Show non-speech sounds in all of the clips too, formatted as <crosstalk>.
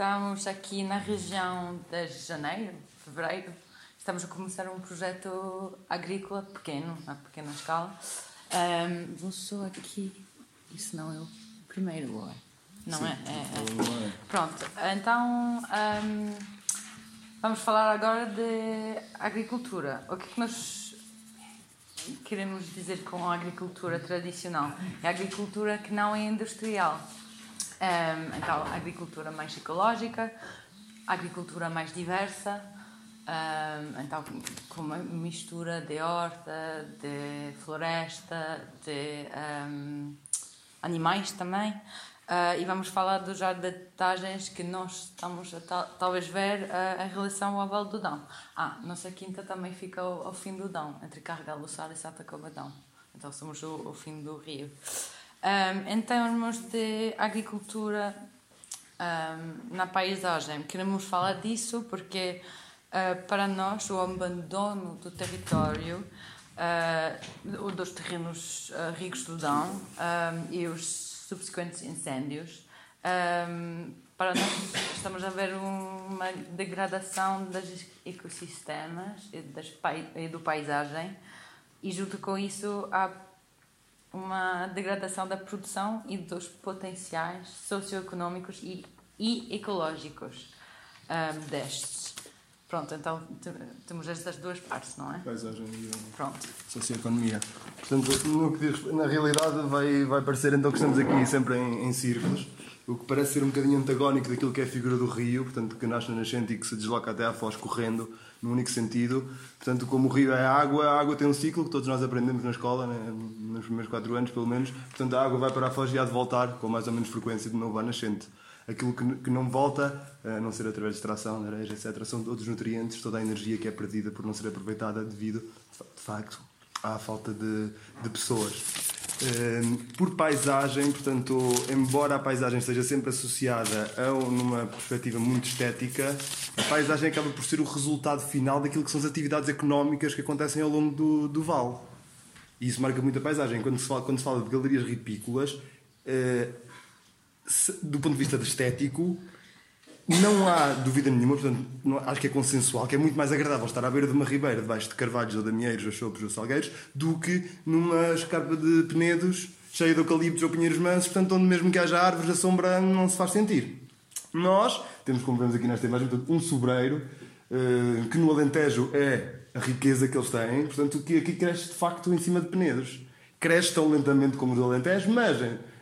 estamos aqui na região de janeiro, fevereiro. Estamos a começar um projeto agrícola pequeno, a pequena escala. Um, vou só aqui. Isso não é o primeiro, é? Não Sim, é? É, é. Pronto, então um, vamos falar agora de agricultura. O que é que nós queremos dizer com a agricultura tradicional? É a agricultura que não é industrial. Um, então, agricultura mais ecológica, agricultura mais diversa, um, então, com uma mistura de horta, de floresta, de um, animais também. Uh, e vamos falar dos já detalhes que nós estamos a tal, talvez ver uh, em relação ao Vale do Dão. Ah, nossa quinta também fica ao, ao fim do Dão, entre Carregal do Sal e Santa Cobadão. Então somos o, o fim do rio. Um, em termos de agricultura um, na paisagem, queremos falar disso porque uh, para nós o abandono do território, uh, dos terrenos uh, ricos do Dão um, e os subsequentes incêndios, para nós estamos a ver uma degradação dos ecossistemas e, das, e do paisagem e junto com isso há uma degradação da produção e dos potenciais socioeconómicos e, e ecológicos um, destes. Pronto, então temos estas duas partes, não é? Paisagem e Pronto. socioeconomia. Portanto, no que diz, na realidade vai, vai parecer então que estamos aqui sempre em, em círculos, o que parece ser um bocadinho antagónico daquilo que é a figura do rio, portanto, que nasce na nascente e que se desloca até à foz correndo, no único sentido. Portanto, como o rio é água, a água tem um ciclo que todos nós aprendemos na escola, né? nos primeiros 4 anos pelo menos. Portanto, a água vai para a foz e há de voltar com mais ou menos frequência de novo à nascente. Aquilo que, que não volta, a não ser através de extração, areia, etc., são todos os nutrientes, toda a energia que é perdida por não ser aproveitada devido, de facto, à falta de, de pessoas. Um, por paisagem, portanto, embora a paisagem esteja sempre associada a numa perspectiva muito estética, a paisagem acaba por ser o resultado final daquilo que são as atividades económicas que acontecem ao longo do, do vale. E isso marca muito a paisagem. Quando se fala, quando se fala de galerias ripícolas, se, do ponto de vista de estético, não há dúvida nenhuma, portanto, não, acho que é consensual, que é muito mais agradável estar à beira de uma ribeira, debaixo de carvalhos ou damieiros ou chopos ou salgueiros, do que numa escarpa de penedos cheia de eucaliptos ou pinheiros mansos, portanto, onde mesmo que haja árvores, a sombra não se faz sentir. Nós temos, como vemos aqui nesta imagem, portanto, um sobreiro, uh, que no Alentejo é a riqueza que eles têm, portanto, que aqui cresce de facto em cima de penedos. Cresce tão lentamente como o do Alentejo, mas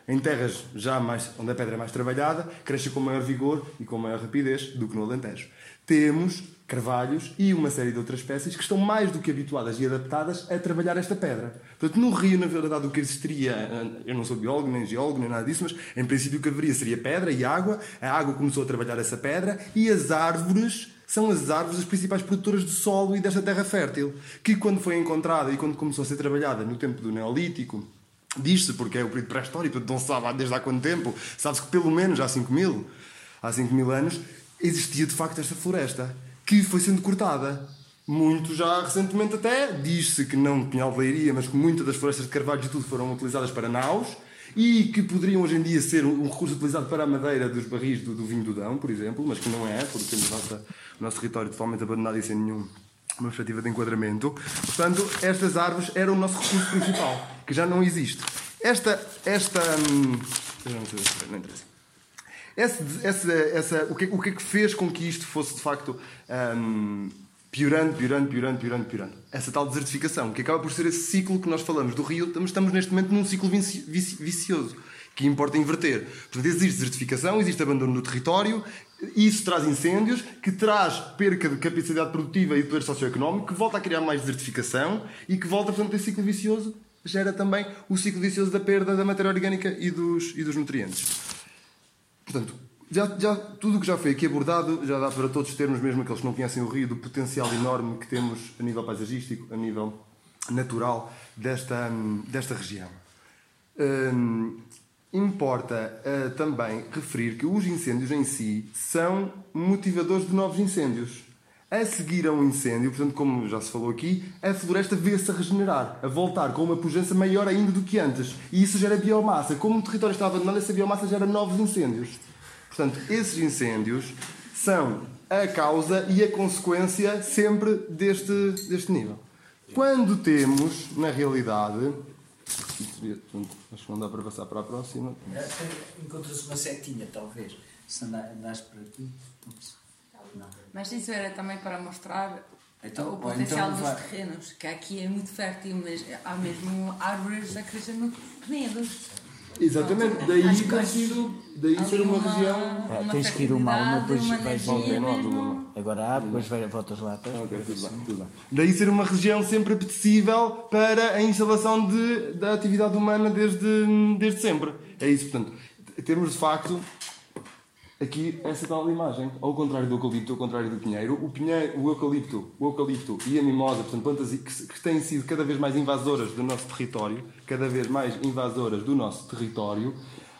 em terras já mais, onde a pedra é mais trabalhada, cresce com maior vigor e com maior rapidez do que no Alentejo. Temos carvalhos e uma série de outras espécies que estão mais do que habituadas e adaptadas a trabalhar esta pedra. Portanto, no rio, na verdade, o que existiria, eu não sou biólogo, nem geólogo, nem nada disso, mas em princípio o que haveria seria pedra e água. A água começou a trabalhar essa pedra e as árvores são as árvores as principais produtoras de solo e desta terra fértil, que quando foi encontrada e quando começou a ser trabalhada no tempo do Neolítico, Diz-se porque é o período pré-histórico, não sabe desde há quanto tempo. Sabe-se que pelo menos há 5 mil, há 5 mil anos, existia de facto esta floresta que foi sendo cortada. Muito já recentemente até, diz-se que não de leiria, mas que muitas das florestas de carvalho e tudo foram utilizadas para naus e que poderiam hoje em dia ser um recurso utilizado para a madeira dos barris do, do vinho do Dão, por exemplo, mas que não é, porque temos o nosso território totalmente abandonado e sem nenhum uma perspectiva de enquadramento. Portanto, estas árvores eram o nosso recurso principal, que já não existe. Esta. esta hum, não interessa. Essa, essa, essa, o, que, o que é que fez com que isto fosse de facto hum, piorando, piorando, piorando, piorando, piorando? Essa tal desertificação, que acaba por ser esse ciclo que nós falamos do rio, estamos, estamos neste momento num ciclo vici, vici, vicioso que importa inverter. Portanto, existe desertificação, existe abandono do território, isso traz incêndios, que traz perca de capacidade produtiva e de poder socioeconómico, que volta a criar mais desertificação e que volta, portanto, esse ciclo vicioso gera também o ciclo vicioso da perda da matéria orgânica e dos, e dos nutrientes. Portanto, já, já, tudo o que já foi aqui abordado já dá para todos termos, mesmo aqueles que não conhecem o Rio, do potencial enorme que temos a nível paisagístico, a nível natural desta, desta região. Hum, Importa uh, também referir que os incêndios em si são motivadores de novos incêndios. A seguir a um incêndio, portanto, como já se falou aqui, a floresta vê-se a regenerar, a voltar com uma pujança maior ainda do que antes. E isso gera biomassa. Como o território está abandonado, essa biomassa gera novos incêndios. Portanto, esses incêndios são a causa e a consequência sempre deste, deste nível. Quando temos, na realidade, acho que não dá para passar para a próxima. Encontra-se uma setinha, talvez. Se andares por aqui. Não. Mas isso era também para mostrar então, o potencial então, dos terrenos, que aqui é muito fértil, mas há mesmo árvores a crescer no penedos. Exatamente, daí ter sido, daí ser uma, uma região. Uma tens que ir uma alma, depois vais voltar, problema. Agora há, depois vai, voltas lá. Depois, okay, tudo bem, tudo bem. Daí ser uma região sempre apetecível para a instalação de, da atividade humana desde, desde sempre. É isso, portanto, temos de facto aqui essa tal imagem. Ao contrário do eucalipto, ao contrário do pinheiro, o, pinheiro, o, eucalipto, o eucalipto e a mimosa, portanto, plantas que, que têm sido cada vez mais invasoras do nosso território, cada vez mais invasoras do nosso território,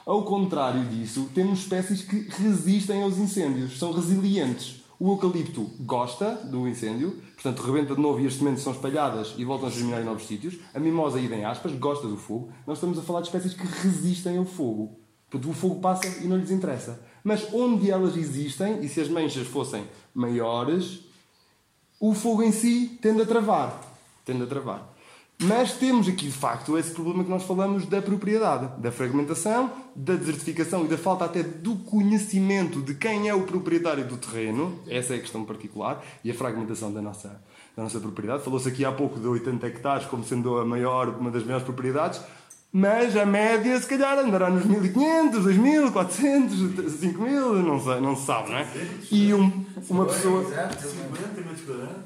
ao contrário disso, temos espécies que resistem aos incêndios, são resilientes. O eucalipto gosta do incêndio, portanto rebenta de novo e as sementes são espalhadas e voltam a germinar em novos sítios. A mimosa, idem aspas, gosta do fogo. Nós estamos a falar de espécies que resistem ao fogo. Porque o fogo passa e não lhes interessa. Mas onde elas existem, e se as manchas fossem maiores, o fogo em si tende a travar. Tende a travar. Mas temos aqui, de facto, esse problema que nós falamos da propriedade, da fragmentação, da desertificação e da falta até do conhecimento de quem é o proprietário do terreno. Essa é a questão particular. E a fragmentação da nossa, da nossa propriedade. Falou-se aqui há pouco de 80 hectares como sendo a maior, uma das maiores propriedades. Mas a média, se calhar, andará nos 1500, 2000, 400, 5000, não sei, não se sabe, não é? E um, uma pessoa.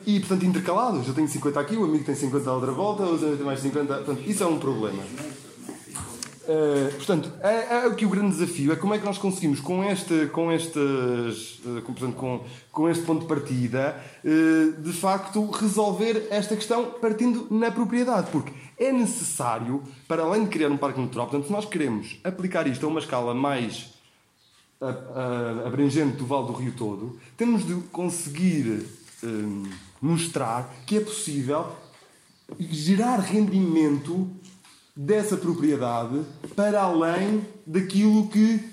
E, portanto, intercalados. Eu tenho 50 aqui, o amigo tem 50 à outra volta, o tem mais 50. Portanto, isso é um problema. Uh, portanto, é, é, aqui o grande desafio é como é que nós conseguimos, com este, com estes, uh, com, portanto, com, com este ponto de partida, uh, de facto, resolver esta questão partindo na propriedade. Porque é necessário, para além de criar um parque natural, portanto, se nós queremos aplicar isto a uma escala mais abrangente do Vale do Rio todo, temos de conseguir mostrar que é possível gerar rendimento dessa propriedade para além daquilo que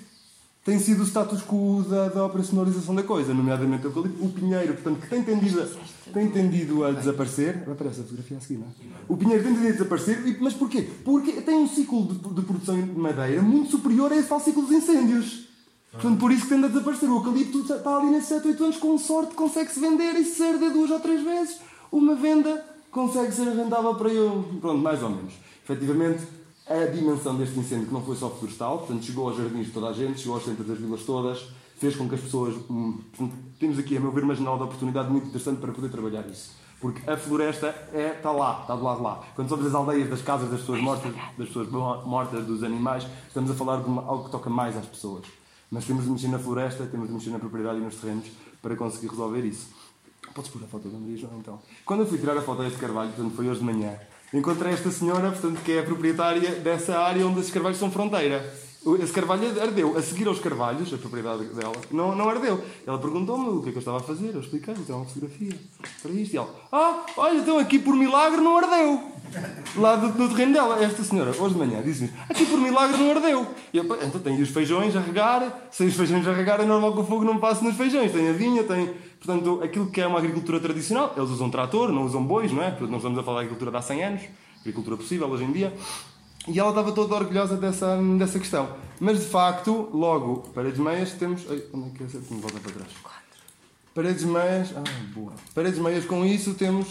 tem sido o status quo da, da operacionalização da coisa, nomeadamente o pinheiro, portanto, que tem tendido a, tem tendido a desaparecer. Aparece a fotografia a seguir, não é? O pinheiro tem tendido a desaparecer, mas porquê? Porque tem um ciclo de, de produção de madeira muito superior a esse tal ciclo dos incêndios. Portanto, por isso que tende a desaparecer. O eucalipto está ali nesses 7, 8 anos, com sorte, consegue-se vender e se herda duas ou três vezes. Uma venda consegue ser rentável para eu. Pronto, mais ou menos efetivamente, a dimensão deste incêndio, que não foi só florestal, portanto, chegou aos jardins de toda a gente, chegou aos centros das vilas todas, fez com que as pessoas. Hum, portanto, temos aqui, a meu ver, uma janela de oportunidade muito interessante para poder trabalhar isso. Porque a floresta é, está lá, está do lado de lá. Quando somos as aldeias das casas das pessoas mortas, das pessoas mortas, dos animais, estamos a falar de algo que toca mais às pessoas. Mas temos de mexer na floresta, temos de mexer na propriedade e nos terrenos para conseguir resolver isso. Podes pôr a foto da Maria João, então. Quando eu fui tirar a foto deste carvalho, portanto, foi hoje de manhã, encontrei esta senhora, portanto, que é a proprietária dessa área onde esses carvalhos são fronteira. Esse carvalho ardeu. A seguir aos carvalhos, a propriedade dela, não, não ardeu. Ela perguntou-me o que é que eu estava a fazer. Eu expliquei, então uma fotografia para isto. E ela, ah, olha, então aqui por milagre não ardeu. Lá do, do terreno dela. Esta senhora, hoje de manhã, disse-me, aqui por milagre não ardeu. E eu, então tenho os feijões a regar. Sem os feijões a regar é normal que o fogo não passe nos feijões. Tem a vinha, tem Portanto, aquilo que é uma agricultura tradicional, eles usam trator, não usam bois, não é? Portanto, nós estamos a falar de agricultura de há 100 anos, agricultura possível hoje em dia. E ela estava toda orgulhosa dessa, dessa questão. Mas, de facto, logo, paredes meias, temos... Ai, onde é que é essa? Volta para trás. Paredes meias... Ah, boa. Paredes meias, com isso, temos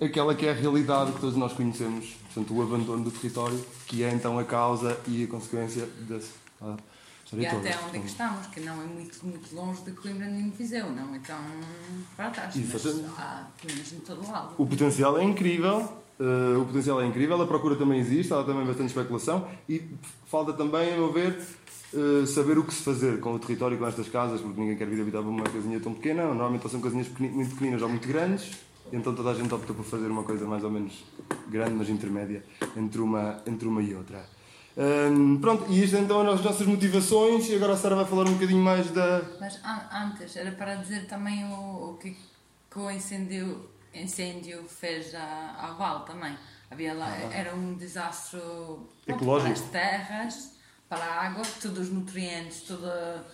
aquela que é a realidade que todos nós conhecemos. Portanto, o abandono do território, que é, então, a causa e a consequência desse... Ah, e até onde é que estamos, que não é muito, muito longe de Coimbra nem de Viseu, não? Então, para trás, há pelo em todo lado. O potencial é incrível, uh, o potencial é incrível, a procura também existe, há também bastante especulação e falta também, a meu ver, uh, saber o que se fazer com o território, com estas casas, porque ninguém quer vir habitar uma casinha tão pequena, normalmente são casinhas muito pequeninas ou muito grandes, então toda a gente opta por fazer uma coisa mais ou menos grande, mas intermédia, entre uma, entre uma e outra. Um, pronto, e isto então é as nossas motivações e agora a Sara vai falar um bocadinho mais da. Mas antes, era para dizer também o, o que, o incêndio, fez à, à Val também. Havia lá, ah. era um desastre ecológico para as terras, para a água, todos os nutrientes, toda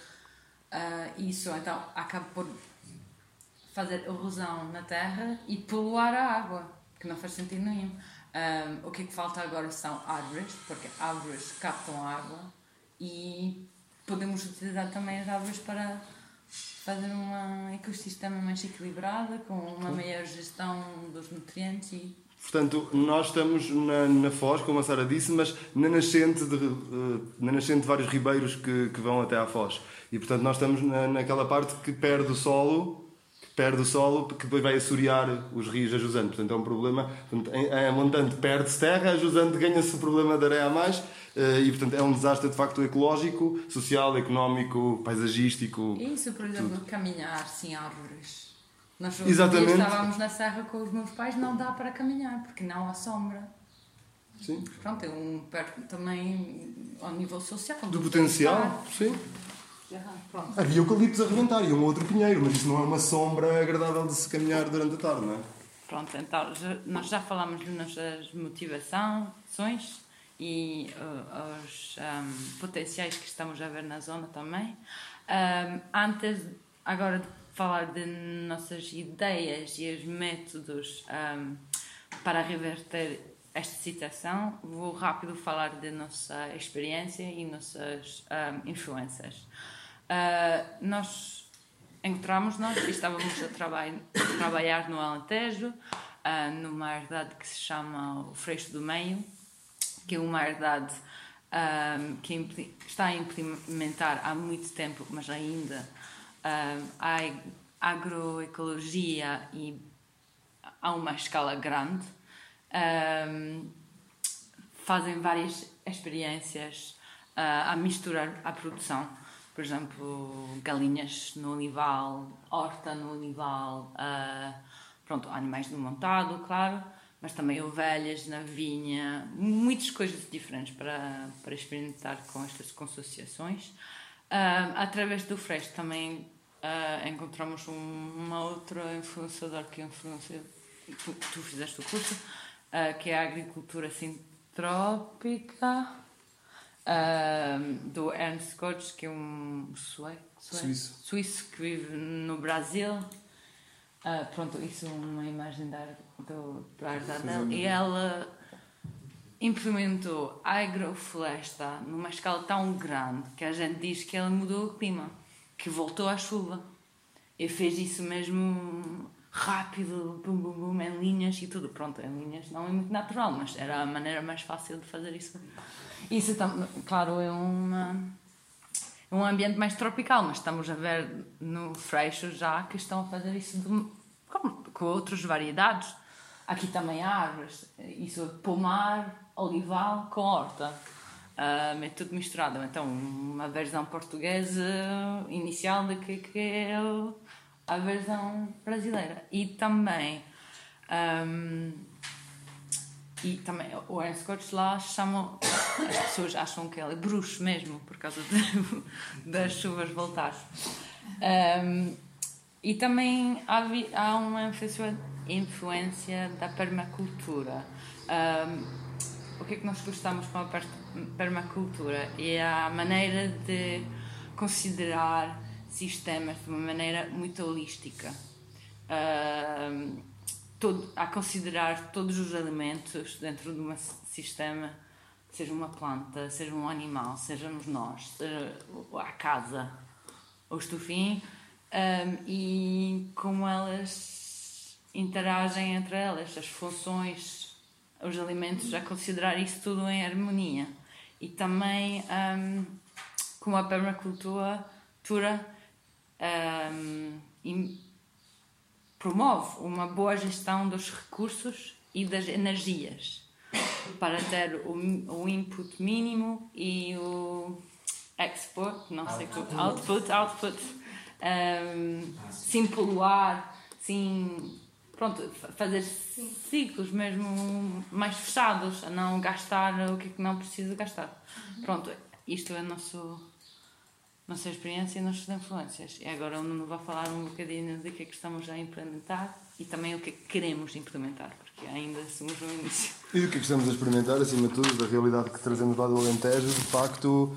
Uh, isso então acaba por fazer erosão na terra e poluir a água, que não faz sentido nenhum. Um, o que é que falta agora são árvores, porque árvores captam água e podemos utilizar também as árvores para fazer um ecossistema mais equilibrado, com uma maior gestão dos nutrientes e Portanto, nós estamos na, na Foz, como a Sara disse, mas na nascente de, uh, na nascente de vários ribeiros que, que vão até à Foz. E, portanto, nós estamos na, naquela parte que perde o solo perde o solo, que depois vai assorear os rios a jusante. Portanto, é um problema. Portanto, em montante perde-se terra, a jusante ganha-se o problema de areia a mais. Eh, e, portanto, é um desastre de facto ecológico, social, económico, paisagístico. Isso, por exemplo, tudo. caminhar sem árvores. Nós Exatamente. estávamos na serra com os meus pais, não dá para caminhar, porque não há sombra. Sim. Pronto, é um perto também ao nível social. Do potencial, sim. Pronto. Havia eucaliptos a rebentar e um outro pinheiro, mas isso não é uma sombra agradável de se caminhar durante a tarde, não é? Pronto, então nós já falamos das nossas motivações e uh, os um, potenciais que estamos a ver na zona também. Um, antes, agora de falar de nossas ideias e os métodos um, para reverter esta situação, vou rápido falar da nossa experiência e nossas influências. Uh, nós encontramos nós e estávamos a, traba a trabalhar no Alentejo, uh, numa herdade que se chama o Freixo do Meio, que é uma herdade um, que está a implementar há muito tempo, mas ainda um, há agroecologia e a uma escala grande. Um, fazem várias experiências uh, a misturar a produção por exemplo, galinhas no olival, horta no olival, uh, pronto, animais no montado, claro, mas também ovelhas na vinha, muitas coisas diferentes para, para experimentar com estas consociações. Uh, através do Fresh também uh, encontramos um, uma outra influenciadora que influencia, tu, tu fizeste o curso, que é a agricultura sintrópica do Ernst Koch, que é um sueco, suíço. suíço que vive no Brasil. Uh, pronto, isso é uma imagem da, do, herdade dela. E ela implementou a agrofloresta numa escala tão grande que a gente diz que ela mudou o clima, que voltou à chuva. E fez isso mesmo rápido, bum, bum, bum, em linhas e tudo. Pronto, em linhas não é muito natural, mas era a maneira mais fácil de fazer isso. Isso, claro, é uma, é um ambiente mais tropical, mas estamos a ver no Freixo já que estão a fazer isso de, com, com outras variedades. Aqui também há árvores, isso é pomar, olival com horta. Uh, é tudo misturado. Então, uma versão portuguesa inicial de que, que é a versão brasileira. E também. Um, e também o Coates lá chamam, as pessoas acham que ele é bruxo mesmo, por causa de, <laughs> das chuvas voltar. Um, e também há, há uma influência, influência da permacultura. Um, o que é que nós gostamos com a permacultura? É a maneira de considerar sistemas de uma maneira muito holística. Todo, a considerar todos os alimentos dentro de um sistema, seja uma planta, seja um animal, sejamos nós, seja a casa, o estufim, um, e como elas interagem entre elas, as funções, os alimentos, a considerar isso tudo em harmonia. E também um, como a permacultura um, promove uma boa gestão dos recursos e das energias para ter o, o input mínimo e o export, não sei como, output, output, um, sem poluar, sem pronto, fazer ciclos mesmo mais fechados, a não gastar o que, é que não precisa gastar. Pronto, isto é o nosso nossa experiência e nossas influências. E agora o Nuno vai falar um bocadinho do que é que estamos a implementar e também o que é que queremos implementar, porque ainda somos no início. E o que é que estamos a experimentar, acima de tudo, da realidade que trazemos lá do Alentejo, de facto,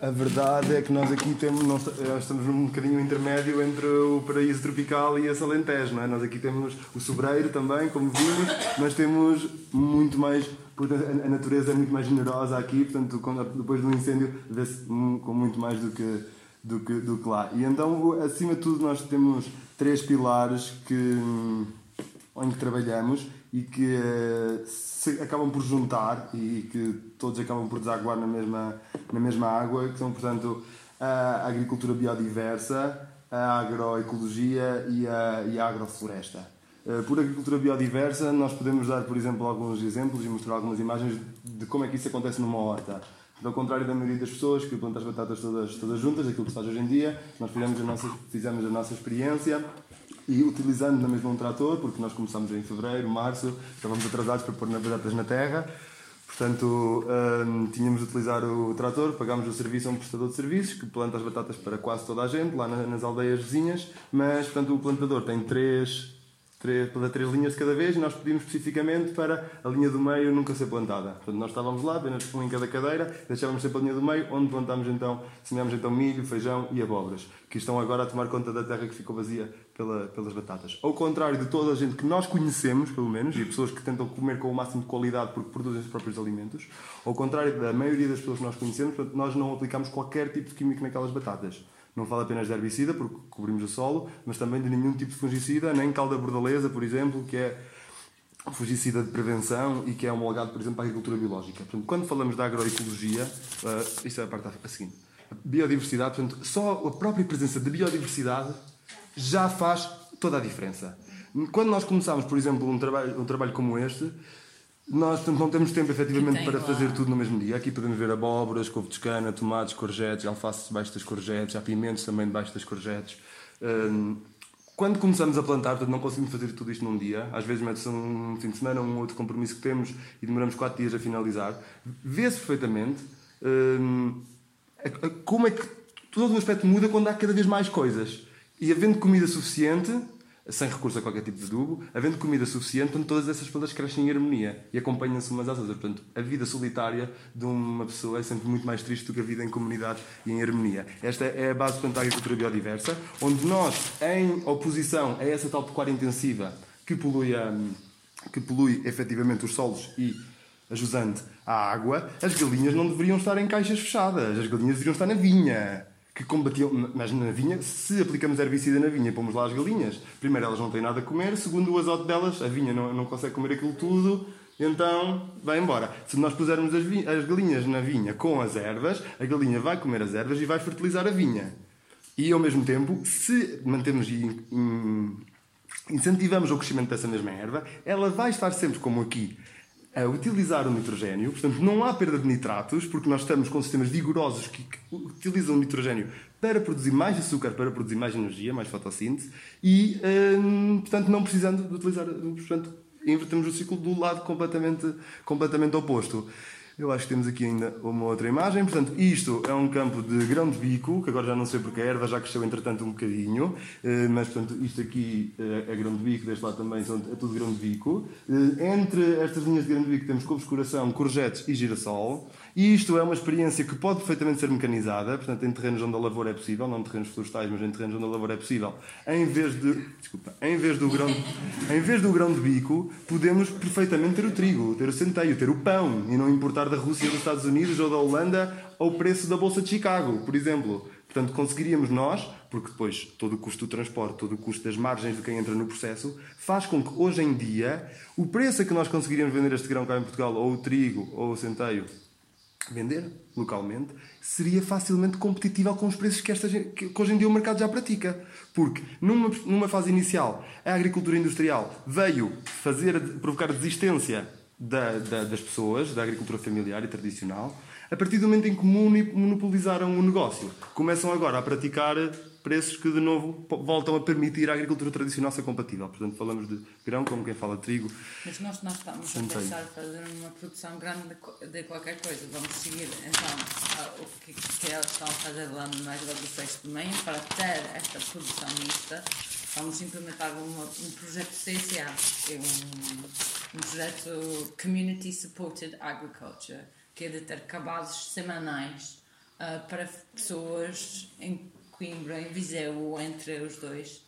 a verdade é que nós aqui temos, nós eh, estamos num bocadinho intermédio entre o paraíso tropical e esse Alentejo, não é? Nós aqui temos o sobreiro também, como vimos, mas temos muito mais a natureza é muito mais generosa aqui, portanto, depois do incêndio, vê-se com muito mais do que, do, que, do que lá. E então, acima de tudo, nós temos três pilares que, em que trabalhamos e que eh, se acabam por juntar e que todos acabam por desaguar na mesma, na mesma água, que são, portanto, a agricultura biodiversa, a agroecologia e a, e a agrofloresta. Eh, por agricultura biodiversa, nós podemos dar, por exemplo, alguns exemplos e mostrar algumas imagens de como é que isso acontece numa horta. Ao contrário da maioria das pessoas que plantam as batatas todas, todas juntas, aquilo que se faz hoje em dia, nós fizemos a nossa, fizemos a nossa experiência e utilizando na mesma um trator, porque nós começamos em fevereiro, março, estávamos atrasados para pôr as batatas na terra, portanto hum, tínhamos de utilizar o trator, pagámos o serviço a um prestador de serviços que planta as batatas para quase toda a gente, lá nas aldeias vizinhas, mas portanto o plantador tem três três, para três linhas de cada vez e nós pedimos especificamente para a linha do meio nunca ser plantada. Portanto, nós estávamos lá, apenas um em cada cadeira, deixávamos sempre a linha do meio, onde plantámos então, semeámos então milho, feijão e abóboras, que estão agora a tomar conta da terra que ficou vazia pela, pelas batatas. Ao contrário de toda a gente que nós conhecemos, pelo menos, e pessoas que tentam comer com o máximo de qualidade porque produzem os próprios alimentos, ao contrário da maioria das pessoas que nós conhecemos, portanto, nós não aplicamos qualquer tipo de químico naquelas batatas. Não falo apenas de herbicida, porque cobrimos o solo, mas também de nenhum tipo de fungicida, nem calda bordaleza, por exemplo, que é fungicida de prevenção e que é homologado, por exemplo, para a agricultura biológica. Portanto, quando falamos da agroecologia, uh, isto é a parte a seguinte. A biodiversidade, portanto, só a própria presença de biodiversidade já faz toda a diferença. Quando nós começamos, por exemplo, um trabalho, um trabalho como este, nós não temos tempo efetivamente para fazer tudo no mesmo dia. Aqui podemos ver abóboras, couve de cana, tomates, courgettes, alface debaixo das courgettes, há pimentos também debaixo das courgettes. Hum, quando começamos a plantar, portanto, não conseguimos fazer tudo isto num dia. Às vezes mete-se um fim de semana, um outro compromisso que temos e demoramos 4 dias a finalizar. Vê-se perfeitamente hum, como é que todo o aspecto muda quando há cada vez mais coisas. E havendo comida suficiente, sem recurso a qualquer tipo de adubo, havendo comida suficiente, todas essas plantas crescem em harmonia e acompanham-se umas às outras. Portanto, a vida solitária de uma pessoa é sempre muito mais triste do que a vida em comunidade e em harmonia. Esta é a base portanto, da agricultura biodiversa, onde nós, em oposição a essa tal pecuária intensiva que polui, a, que polui efetivamente os solos e ajusante à água, as galinhas não deveriam estar em caixas fechadas, as galinhas deveriam estar na vinha que combatiam. Mas na vinha, se aplicamos herbicida na vinha e pomos lá as galinhas, primeiro elas não têm nada a comer, segundo o azote delas, a vinha não, não consegue comer aquilo tudo, então vai embora. Se nós pusermos as, as galinhas na vinha com as ervas, a galinha vai comer as ervas e vai fertilizar a vinha. E ao mesmo tempo, se mantemos e incentivamos o crescimento dessa mesma erva, ela vai estar sempre como aqui a utilizar o nitrogênio, portanto não há perda de nitratos, porque nós estamos com sistemas vigorosos que utilizam o nitrogênio para produzir mais açúcar, para produzir mais energia, mais fotossíntese, e hum, portanto não precisando de utilizar, portanto invertemos o ciclo do lado completamente, completamente oposto. Eu acho que temos aqui ainda uma outra imagem. Portanto, isto é um campo de grão de bico, que agora já não sei porque a erva já cresceu entretanto um bocadinho, eh, mas portanto, isto aqui eh, é grão de bico, deste lado também são, é tudo grão de bico. Eh, entre estas linhas de grão de bico temos couves de coração, courgettes e girassol. E isto é uma experiência que pode perfeitamente ser mecanizada, portanto, em terrenos onde a lavoura é possível, não em terrenos florestais, mas em terrenos onde a lavoura é possível. Em vez de, desculpa, em vez do grão, <laughs> em vez do grão de bico, podemos perfeitamente ter o trigo, ter o centeio, ter o pão e não importar da Rússia, dos Estados Unidos ou da Holanda ao preço da bolsa de Chicago, por exemplo. Portanto, conseguiríamos nós, porque depois todo o custo do transporte, todo o custo das margens de quem entra no processo, faz com que hoje em dia o preço a que nós conseguiríamos vender este grão cá em Portugal, ou o trigo, ou o centeio, vender localmente, seria facilmente compatível com os preços que, esta, que hoje em dia o mercado já pratica. Porque numa, numa fase inicial a agricultura industrial veio fazer, provocar desistência da, da, das pessoas, da agricultura familiar e tradicional, a partir do momento em que monopolizaram o negócio. Começam agora a praticar preços que de novo voltam a permitir a agricultura tradicional ser compatível. Portanto, falamos de grão como quem fala de trigo. Mas nós, nós estamos a pensar fazer uma produção grande de, qualquer coisa. Vamos seguir então o que, que eles estão a fazer lá no mais do Sexto de Meio para ter esta produção mista. Vamos implementar uma, um projeto CCA, é um, um projeto Community Supported Agriculture, que é de ter cabazes semanais uh, para pessoas em Coimbra, em Viseu, entre os dois.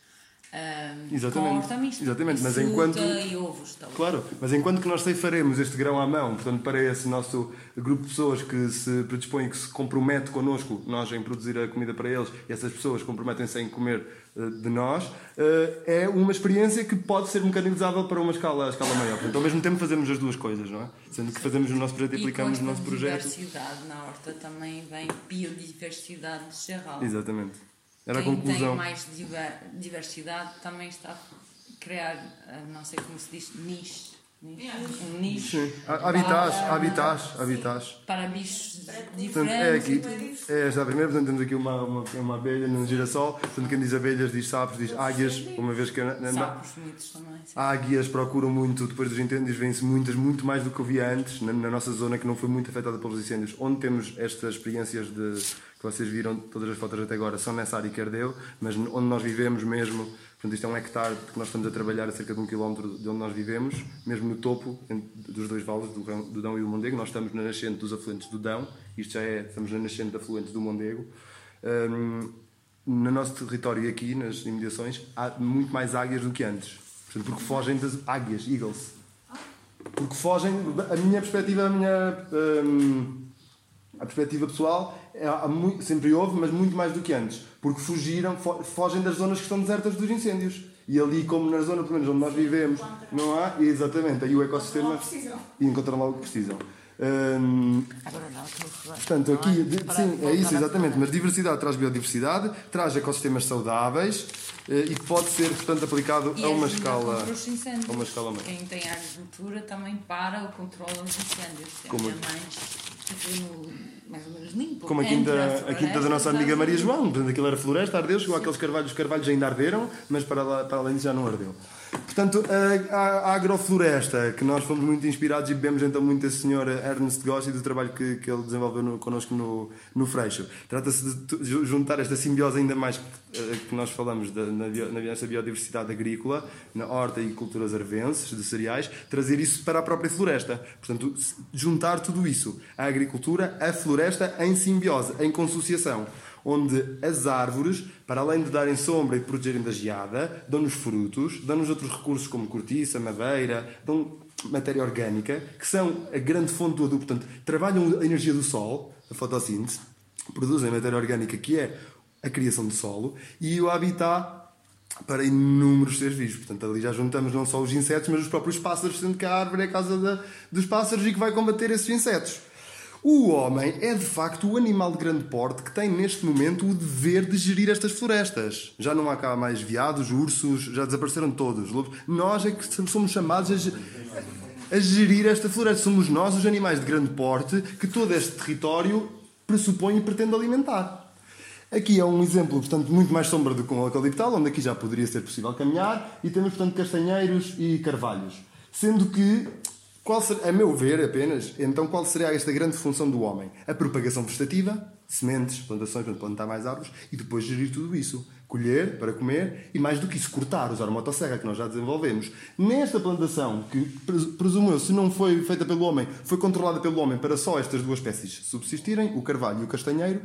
Um, exatamente, exatamente. mas enquanto e ovos, claro, mas enquanto que nós ceifaremos este grão à mão, portanto para esse nosso grupo de pessoas que se predispõe, que se compromete connosco, nós em produzir a comida para eles, e essas pessoas comprometem-se em comer uh, de nós, uh, é uma experiência que pode ser mecanizada para uma escala, escala maior. Portanto, ao mesmo tempo fazemos as duas coisas, não é? Sendo que fazemos o nosso projeto e, aplicamos o nosso projeto. diversidade na horta também vem biodiversidade geral. Exatamente. Era Quem a conclusão. tem mais diversidade também está a criar, não sei como se diz, nicho. Um nicho. Sim. Habitats, habitats, habitats. Para bichos diferentes. Portanto, é aqui, é esta a primeira, portanto temos aqui uma, uma, uma abelha no girassol, portanto quem diz abelhas diz sapos, diz águias, uma vez que... Na, na, sapos, muitos também. Águias procuram muito, depois dos incêndios vêm-se muitas, muito mais do que havia antes, na, na, nossa zona que não foi muito afetada pelos incêndios, onde temos estas experiências de que vocês viram todas as fotos até agora são nessa área que ardeu, mas onde nós vivemos mesmo, portanto isto é um hectare que nós estamos a trabalhar a cerca de um quilómetro de onde nós vivemos, mesmo no topo dos dois vales, do, Dão e do Mondego, nós estamos na nascente dos afluentes do Dão, isto já é, estamos na nascente de afluentes do Mondego. Um, no nosso território aqui, nas imediações, há muito mais águias do que antes, portanto, porque fogem das águias, eagles. Porque fogem, a minha perspectiva, a minha... Um, a perspectiva pessoal sempre houve, mas muito mais do que antes, porque fugiram, fogem das zonas que estão desertas dos incêndios. E ali, como na zona, pelo menos onde nós vivemos, não há, exatamente, aí o ecossistema. E encontram logo o que precisam. Hum, portanto, aqui, sim, é isso, exatamente. Mas diversidade traz biodiversidade, traz ecossistemas saudáveis eh, e pode ser, portanto, aplicado e a uma escala. A uma escala maior. Quem tem agricultura também para o controle dos incêndios. Como... É mais ou menos limpo. Como a quinta, a, a quinta da nossa amiga Maria João, portanto aquilo era floresta, ardeu, chegou aqueles carvalhos, os carvalhos ainda arderam, mas para, lá, para além disso já não ardeu. Portanto, a, a, agrofloresta, que nós fomos muito inspirados e bebemos então muito a senhora Ernest Goss e do trabalho que, que ele desenvolveu no, connosco no, no Freixo. Trata-se de juntar esta simbiose ainda mais que, eh, que nós falamos na, na biodiversidade agrícola, na horta e culturas arvenses, de cereais, trazer isso para a própria floresta. Portanto, juntar tudo isso, a agricultura, a floresta em simbiose, em consociação onde as árvores, para além de darem sombra e protegerem da geada, dão-nos frutos, dão-nos outros recursos como cortiça, madeira, dão matéria orgânica, que são a grande fonte do adubo. Portanto, trabalham a energia do sol, a fotossíntese, produzem matéria orgânica, que é a criação de solo, e o habitat para inúmeros seres vivos. Portanto, ali já juntamos não só os insetos, mas os próprios pássaros, sendo que a árvore é a casa dos pássaros e que vai combater esses insetos. O homem é de facto o animal de grande porte que tem neste momento o dever de gerir estas florestas. Já não há cá mais veados, ursos, já desapareceram todos. Nós é que somos chamados a, a gerir esta floresta. Somos nós, os animais de grande porte, que todo este território pressupõe e pretende alimentar. Aqui é um exemplo, portanto, muito mais sombra do que um eucaliptal, onde aqui já poderia ser possível caminhar, e temos, portanto, castanheiros e carvalhos. Sendo que qual ser, a meu ver, apenas, então qual seria esta grande função do homem? A propagação vegetativa, sementes, plantações, para plantar mais árvores, e depois gerir tudo isso. Colher para comer e, mais do que isso, cortar, usar a motosserra que nós já desenvolvemos. Nesta plantação, que presumo eu, se não foi feita pelo homem, foi controlada pelo homem para só estas duas espécies subsistirem, o carvalho e o castanheiro,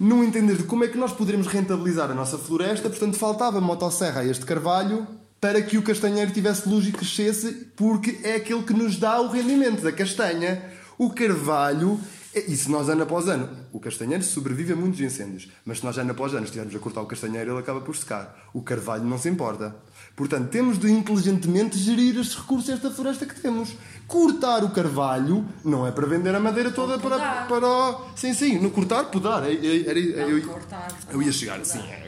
não entender de como é que nós poderemos rentabilizar a nossa floresta, portanto, faltava motosserra a este carvalho para que o castanheiro tivesse luz e crescesse, porque é aquele que nos dá o rendimento da castanha. O carvalho, e se nós ano após ano, o castanheiro sobrevive a muitos incêndios, mas se nós ano após ano estivermos a cortar o castanheiro, ele acaba por secar. O carvalho não se importa. Portanto, temos de inteligentemente gerir estes recursos, esta floresta que temos. Cortar o carvalho não é para vender a madeira toda para, para. Sim, sim, no cortar, podar. Era, era, eu, eu ia chegar assim, é,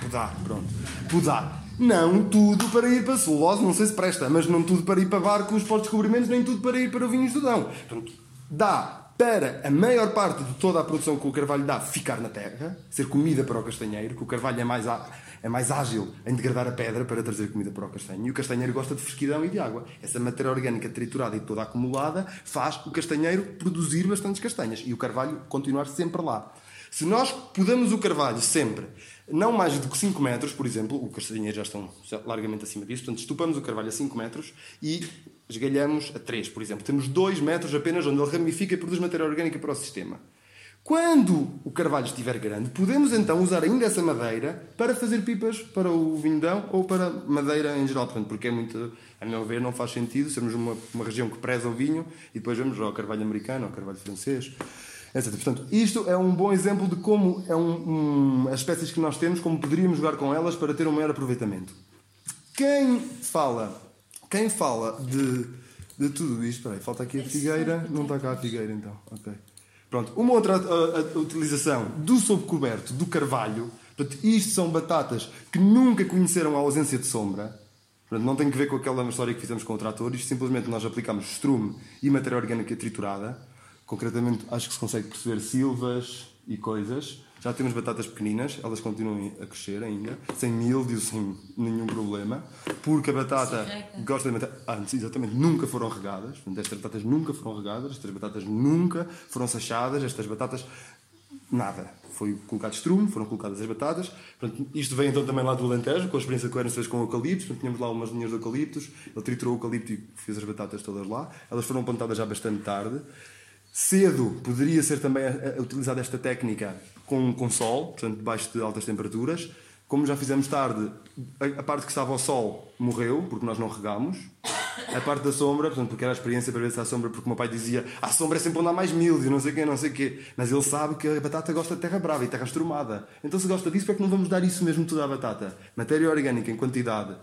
podar, pronto. Podar. Não tudo para ir para celulose, não sei se presta, mas não tudo para ir para barcos para os descobrimentos, nem tudo para ir para vinhos do Dão. Portanto, dá para a maior parte de toda a produção que o carvalho dá ficar na terra, ser comida para o castanheiro, que o carvalho é mais, é mais ágil em degradar a pedra para trazer comida para o castanho. E o castanheiro gosta de fresquidão e de água. Essa matéria orgânica triturada e toda acumulada faz o castanheiro produzir bastantes castanhas e o carvalho continuar sempre lá. Se nós podamos o carvalho sempre não mais do que 5 metros, por exemplo, o castanheiro já estão largamente acima disso, portanto, estupamos o carvalho a 5 metros e esgalhamos a 3, por exemplo. Temos 2 metros apenas onde ele ramifica e produz matéria orgânica para o sistema. Quando o carvalho estiver grande, podemos então usar ainda essa madeira para fazer pipas para o vindão ou para madeira em geral, portanto, porque é muito, a meu ver, não faz sentido sermos uma, uma região que preza o vinho e depois vamos ao carvalho americano, ao carvalho francês, etc. Portanto, isto é um bom exemplo de como é um, um, as espécies que nós temos, como poderíamos jogar com elas para ter um maior aproveitamento. Quem fala quem fala de, de tudo isto, peraí, falta aqui a figueira, não está cá a figueira então, ok. Pronto, uma outra utilização do sobrecoberto do carvalho, portanto, isto são batatas que nunca conheceram a ausência de sombra, portanto, não tem que ver com aquela história que fizemos com o trator, isto simplesmente nós aplicamos estrume e matéria orgânica triturada, concretamente acho que se consegue perceber silvas e coisas, já temos batatas pequeninas, elas continuam a crescer ainda, sem mildio, sem nenhum problema, porque a batata gosta de. Ah, exatamente, nunca foram regadas. Estas batatas nunca foram regadas, estas batatas nunca foram sachadas, estas batatas. Nada. Foi colocado estrume, foram colocadas as batatas. Portanto, isto vem então também lá do Alentejo, com a experiência que o fez com o eucaliptos. Portanto, tínhamos lá umas linhas de eucaliptos, ele triturou o eucalipto e fez as batatas todas lá. Elas foram plantadas já bastante tarde. Cedo poderia ser também utilizada esta técnica com, com sol, portanto, debaixo de altas temperaturas. Como já fizemos tarde, a, parte que estava ao sol morreu, porque nós não regámos. A parte da sombra, portanto, porque era a experiência para ver se há sombra, porque o meu pai dizia a sombra é sempre onde há mais milho, não sei quê, não sei quê. Mas ele sabe que a batata gosta de terra brava e terra estrumada. Então, se gosta disso, para que não vamos dar isso mesmo tudo à batata? Matéria orgânica em quantidade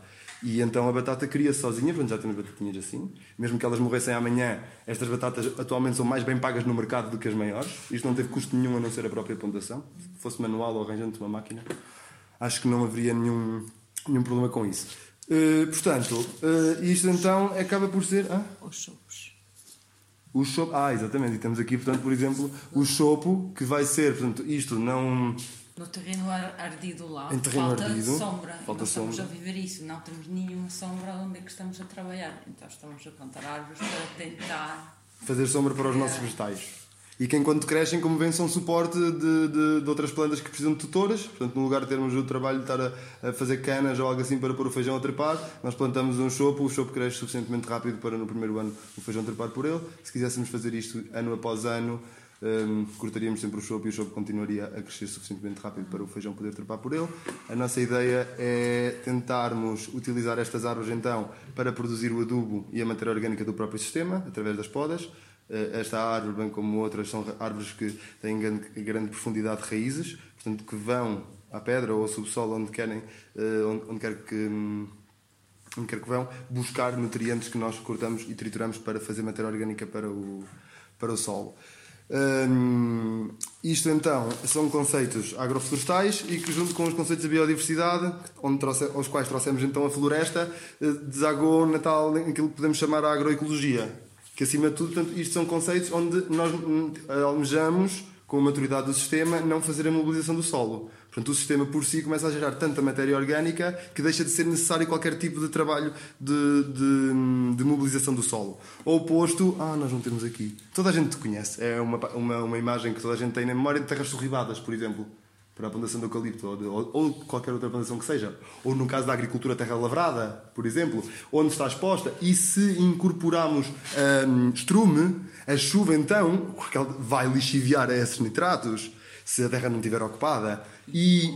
e então a batata cria sozinha, portanto já temos batatinhas assim. Mesmo que elas morressem amanhã, estas batatas atualmente são mais bem pagas no mercado do que as maiores. Isto não teve custo nenhum a não ser a própria plantação. Se fosse manual ou arranjando uma máquina, acho que não haveria nenhum, nenhum problema com isso. Uh, portanto, uh, isto então acaba por ser. Ah? Os sopos. O chopo, ah, exatamente, e temos aqui, portanto, por exemplo, o chopo, que vai ser, portanto, isto não no terreno ardido lá, em terreno falta ardido, sombra. Falta estamos sombra. a viver isso, não temos nenhuma sombra onde é que estamos a trabalhar. Então estamos a plantar árvores para tentar fazer sombra para os nossos vegetais. E que enquanto crescem, como vêm, são suporte de, de, de, outras plantas que precisam de tutoras. Portanto, no lugar de termos o trabalho de estar a, a, fazer canas ou algo assim para pôr o feijão a trepar, nós plantamos um chopo, o chopo cresce suficientemente rápido para no primeiro ano o feijão trepar por ele. Se quiséssemos fazer isto ano após ano, um, cortaríamos sempre o chope e o chope continuaria a crescer suficientemente rápido para o feijão poder trepar por ele. A nossa ideia é tentarmos utilizar estas árvores então para produzir o adubo e a matéria orgânica do próprio sistema, através das podas. Uh, esta árvore, bem como outras, são árvores que têm grande, grande profundidade de raízes, portanto, que vão à pedra ou ao subsolo onde querem, uh, onde, quer que. Um, onde quer que vão, buscar nutrientes que nós cortamos e trituramos para fazer matéria orgânica para o, para o solo. Um, isto então são conceitos agroflorestais e que, junto com os conceitos de biodiversidade, onde trouxe, aos quais trouxemos então a floresta, eh, desagou na tal, aquilo que podemos chamar a agroecologia. Que acima de tudo, portanto, isto são conceitos onde nós hum, almejamos, com a maturidade do sistema, não fazer a mobilização do solo. Portanto, o sistema por si começa a gerar tanta matéria orgânica que deixa de ser necessário qualquer tipo de trabalho de, de, de mobilização do solo. Ou oposto, ah, nós não temos aqui. Toda a gente conhece. É uma, uma, uma imagem que toda a gente tem na memória de terras sorribadas, por exemplo para a plantação de eucalipto ou, de, ou, ou, qualquer outra plantação que seja, ou no caso da agricultura terra lavrada, por exemplo, onde está exposta, e se incorporarmos um, estrume, a chuva então vai lixiviar esses nitratos se a terra não estiver ocupada. E,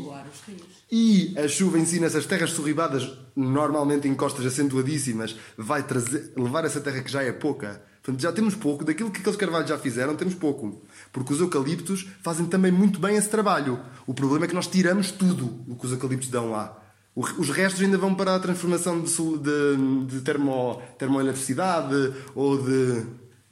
e a chuva em si, nessas terras sorribadas, normalmente em costas acentuadíssimas, vai trazer, levar essa terra que já é pouca. Portanto, já temos pouco, daquilo que aqueles carvalhos já fizeram, temos pouco. Porque os eucaliptos fazem também muito bem esse trabalho. O problema é que nós tiramos tudo o que os eucaliptos dão lá. Os restos ainda vão para a transformação de, de, de termo, termoeletricidade ou de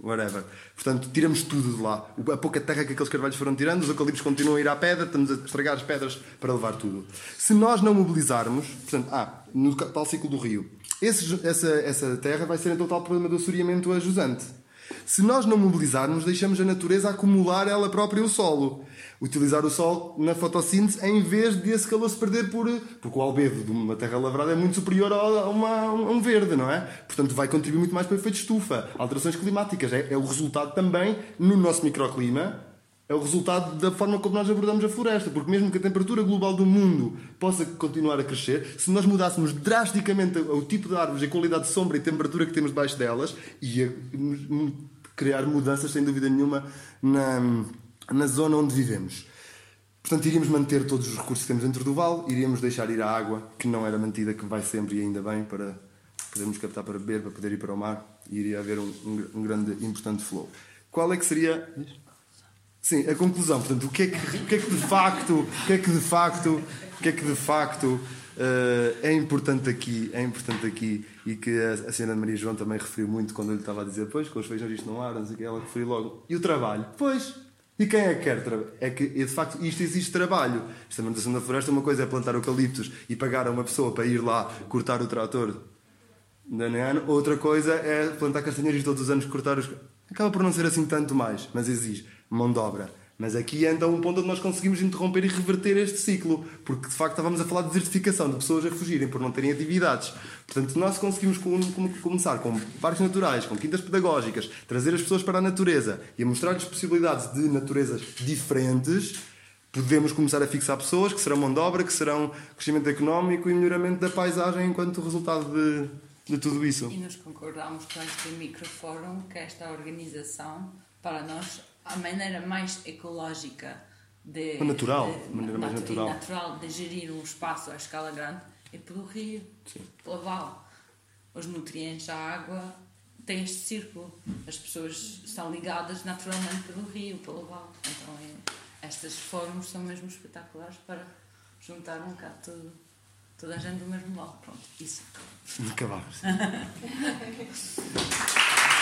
whatever. Portanto, tiramos tudo de lá. A pouca terra que aqueles carvalhos foram tirando, os eucaliptos continuam a ir à pedra, estamos a estragar as pedras para levar tudo. Se nós não mobilizarmos, portanto, ah, no tal ciclo do rio, esse, essa, essa terra vai ser então tal problema do assoreamento a jusante. Se nós não mobilizarmos, deixamos a natureza acumular ela própria o solo. Utilizar o sol na fotossíntese em vez de esse calor se perder por. Porque o albedo de uma terra lavrada é muito superior a, uma, a um verde, não é? Portanto, vai contribuir muito mais para o efeito de estufa. Alterações climáticas é, é o resultado também, no nosso microclima, é o resultado da forma como nós abordamos a floresta, porque mesmo que a temperatura global do mundo possa continuar a crescer, se nós mudássemos drasticamente o tipo de árvores, a qualidade de sombra e temperatura que temos debaixo delas, ia criar mudanças, sem dúvida nenhuma, na, na zona onde vivemos. Portanto, iríamos manter todos os recursos que temos dentro do vale, iríamos deixar ir a água, que não era mantida, que vai sempre e ainda bem, para podermos captar para beber, para poder ir para o mar, e iria haver um, um, um grande importante flow. Qual é que seria Sim, a conclusão, portanto, o que é que, o que, é que de facto, o que é que de facto, o que é que de facto uh, é importante aqui, é importante aqui e que a, a senhora Maria João também referiu muito quando eu lhe estava a dizer, pois, com os feijões isto não há, não sei o que, ela referiu logo. E o trabalho? Pois, e quem é que quer trabalhar? É que, de facto, isto existe trabalho. Esta manutenção da floresta, uma coisa é plantar eucaliptos e pagar a uma pessoa para ir lá cortar o trator de ano, outra coisa é plantar castanheiros todos os anos cortar os. Acaba por não ser assim tanto mais, mas exige mão de obra. Mas aqui é então um ponto onde nós conseguimos interromper e reverter este ciclo, porque de facto estávamos a falar de desertificação, de pessoas a fugirem por não terem atividades. Portanto, nós conseguimos começar com parques naturais, com quintas pedagógicas, trazer as pessoas para a natureza e a mostrar-lhes possibilidades de naturezas diferentes. Podemos começar a fixar pessoas que serão mão de obra, que serão crescimento económico e melhoramento da paisagem enquanto resultado de, de tudo isso. E nos concordamos com este microfórum que esta organização, para nós, a maneira mais ecológica de, natural, de, maneira mais natural. natural de gerir um espaço à escala grande é pelo rio, Sim. pela val. Os nutrientes, a água, tem este círculo. As pessoas estão ligadas naturalmente pelo rio, pela val. Então, é, estes fóruns são mesmo espetaculares para juntar um bocado tudo, toda a gente do mesmo lado. Pronto, isso. Acabamos. <laughs>